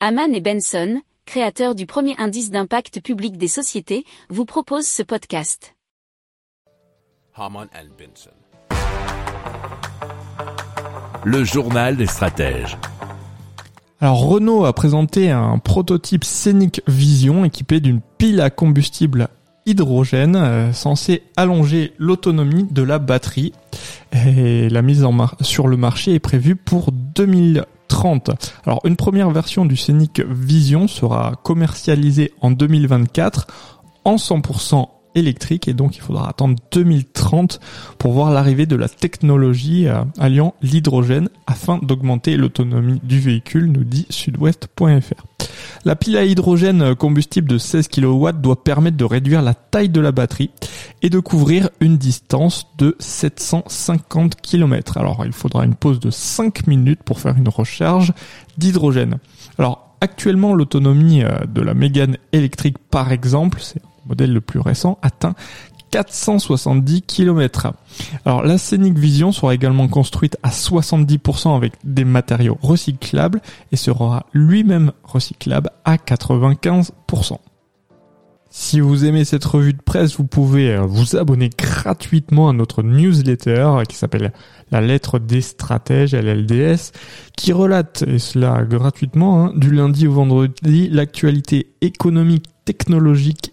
Haman et Benson, créateurs du premier indice d'impact public des sociétés, vous proposent ce podcast. Haman and Benson. Le journal des stratèges. Alors Renault a présenté un prototype Scenic Vision équipé d'une pile à combustible hydrogène euh, censé allonger l'autonomie de la batterie. Et la mise en mar- sur le marché est prévue pour 2030. Alors une première version du Scenic Vision sera commercialisée en 2024 en 100% électrique et donc il faudra attendre 2030 pour voir l'arrivée de la technologie euh, alliant l'hydrogène afin d'augmenter l'autonomie du véhicule, nous dit sudouest.fr. La pile à hydrogène combustible de 16 kW doit permettre de réduire la taille de la batterie et de couvrir une distance de 750 km. Alors il faudra une pause de 5 minutes pour faire une recharge d'hydrogène. Alors actuellement l'autonomie euh, de la Mégane électrique par exemple, c'est le modèle le plus récent, atteint 470 km. Alors la Scenic Vision sera également construite à 70% avec des matériaux recyclables et sera lui-même recyclable à 95%. Si vous aimez cette revue de presse, vous pouvez euh, vous abonner gratuitement à notre newsletter qui s'appelle La lettre des stratèges, LLDS, qui relate, et cela gratuitement, hein, du lundi au vendredi, l'actualité économique, technologique,